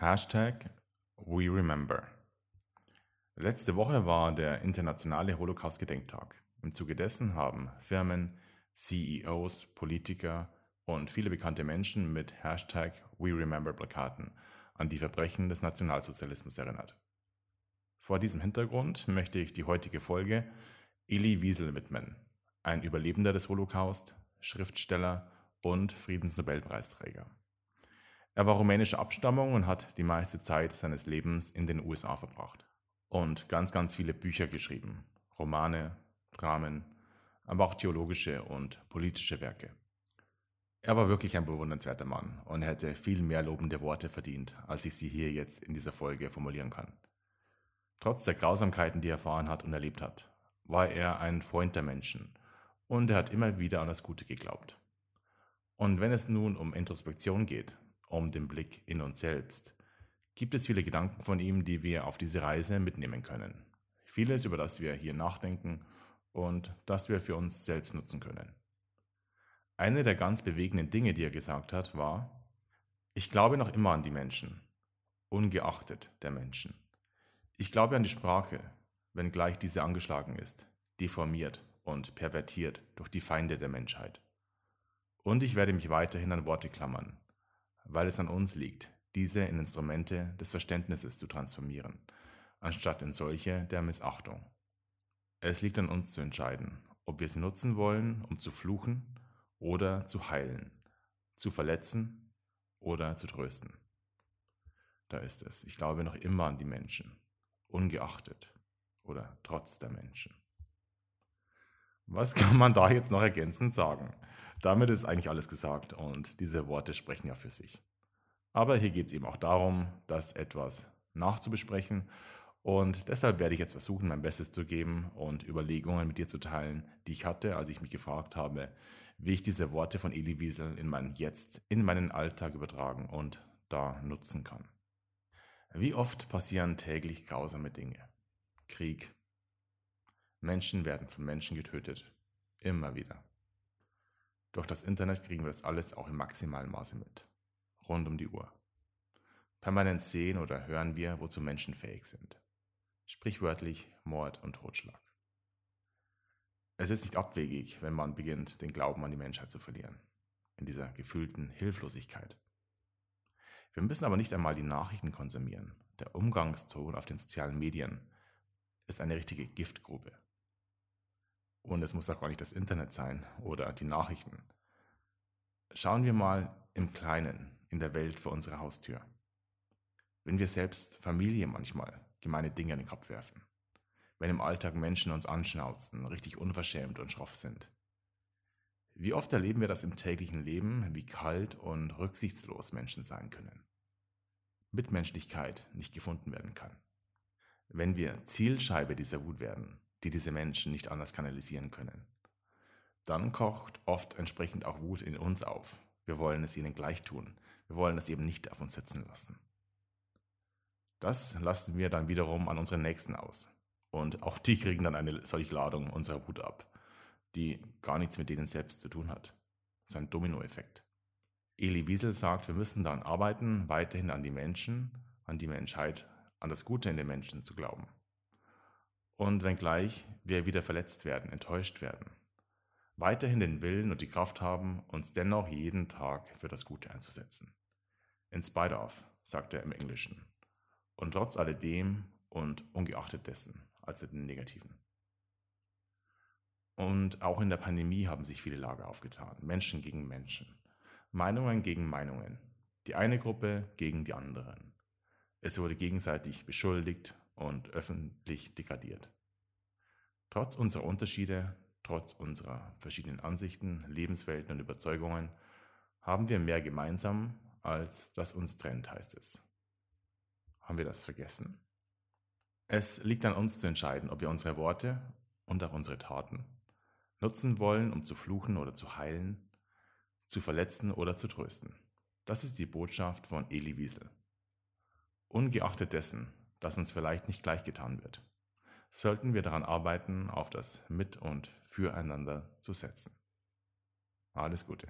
Hashtag WeRemember. Letzte Woche war der internationale Holocaust-Gedenktag. Im Zuge dessen haben Firmen, CEOs, Politiker und viele bekannte Menschen mit Hashtag WeRemember-Plakaten an die Verbrechen des Nationalsozialismus erinnert. Vor diesem Hintergrund möchte ich die heutige Folge Elie Wiesel widmen, ein Überlebender des Holocaust, Schriftsteller und Friedensnobelpreisträger. Er war rumänischer Abstammung und hat die meiste Zeit seines Lebens in den USA verbracht und ganz, ganz viele Bücher geschrieben, Romane, Dramen, aber auch theologische und politische Werke. Er war wirklich ein bewundernswerter Mann und hätte viel mehr lobende Worte verdient, als ich sie hier jetzt in dieser Folge formulieren kann. Trotz der Grausamkeiten, die er erfahren hat und erlebt hat, war er ein Freund der Menschen und er hat immer wieder an das Gute geglaubt. Und wenn es nun um Introspektion geht, um den Blick in uns selbst, gibt es viele Gedanken von ihm, die wir auf diese Reise mitnehmen können. Vieles, über das wir hier nachdenken und das wir für uns selbst nutzen können. Eine der ganz bewegenden Dinge, die er gesagt hat, war, ich glaube noch immer an die Menschen, ungeachtet der Menschen. Ich glaube an die Sprache, wenngleich diese angeschlagen ist, deformiert und pervertiert durch die Feinde der Menschheit. Und ich werde mich weiterhin an Worte klammern, weil es an uns liegt, diese in Instrumente des Verständnisses zu transformieren, anstatt in solche der Missachtung. Es liegt an uns zu entscheiden, ob wir sie nutzen wollen, um zu fluchen oder zu heilen, zu verletzen oder zu trösten. Da ist es. Ich glaube noch immer an die Menschen, ungeachtet oder trotz der Menschen. Was kann man da jetzt noch ergänzend sagen? Damit ist eigentlich alles gesagt und diese Worte sprechen ja für sich. Aber hier geht es eben auch darum, das etwas nachzubesprechen. Und deshalb werde ich jetzt versuchen, mein Bestes zu geben und Überlegungen mit dir zu teilen, die ich hatte, als ich mich gefragt habe, wie ich diese Worte von Eli Wiesel in mein Jetzt, in meinen Alltag übertragen und da nutzen kann. Wie oft passieren täglich grausame Dinge? Krieg. Menschen werden von Menschen getötet. Immer wieder. Durch das Internet kriegen wir das alles auch im maximalen Maße mit rund um die Uhr. Permanent sehen oder hören wir, wozu Menschen fähig sind. Sprichwörtlich Mord und Totschlag. Es ist nicht abwegig, wenn man beginnt, den Glauben an die Menschheit zu verlieren, in dieser gefühlten Hilflosigkeit. Wir müssen aber nicht einmal die Nachrichten konsumieren. Der Umgangston auf den sozialen Medien ist eine richtige Giftgrube. Und es muss auch gar nicht das Internet sein oder die Nachrichten. Schauen wir mal im Kleinen in der Welt vor unserer Haustür. Wenn wir selbst Familie manchmal gemeine Dinge in den Kopf werfen. Wenn im Alltag Menschen uns anschnauzen, richtig unverschämt und schroff sind. Wie oft erleben wir das im täglichen Leben, wie kalt und rücksichtslos Menschen sein können. Mitmenschlichkeit nicht gefunden werden kann. Wenn wir Zielscheibe dieser Wut werden, die diese Menschen nicht anders kanalisieren können, dann kocht oft entsprechend auch Wut in uns auf. Wir wollen es ihnen gleich tun. Wir wollen das eben nicht auf uns sitzen lassen. Das lassen wir dann wiederum an unseren Nächsten aus. Und auch die kriegen dann eine solche Ladung unserer Wut ab, die gar nichts mit denen selbst zu tun hat. Das ist ein Dominoeffekt. Eli Wiesel sagt, wir müssen daran arbeiten, weiterhin an die Menschen, an die Menschheit, an das Gute in den Menschen zu glauben. Und wenngleich wir wieder verletzt werden, enttäuscht werden, weiterhin den Willen und die Kraft haben, uns dennoch jeden Tag für das Gute einzusetzen. In spite of, sagt er im Englischen. Und trotz alledem und ungeachtet dessen, also den Negativen. Und auch in der Pandemie haben sich viele Lager aufgetan. Menschen gegen Menschen. Meinungen gegen Meinungen. Die eine Gruppe gegen die anderen. Es wurde gegenseitig beschuldigt und öffentlich degradiert. Trotz unserer Unterschiede, trotz unserer verschiedenen Ansichten, Lebenswelten und Überzeugungen, haben wir mehr gemeinsam als das uns trennt, heißt es. Haben wir das vergessen? Es liegt an uns zu entscheiden, ob wir unsere Worte und auch unsere Taten nutzen wollen, um zu fluchen oder zu heilen, zu verletzen oder zu trösten. Das ist die Botschaft von Eli Wiesel. Ungeachtet dessen, dass uns vielleicht nicht gleichgetan wird, sollten wir daran arbeiten, auf das Mit- und Füreinander zu setzen. Alles Gute.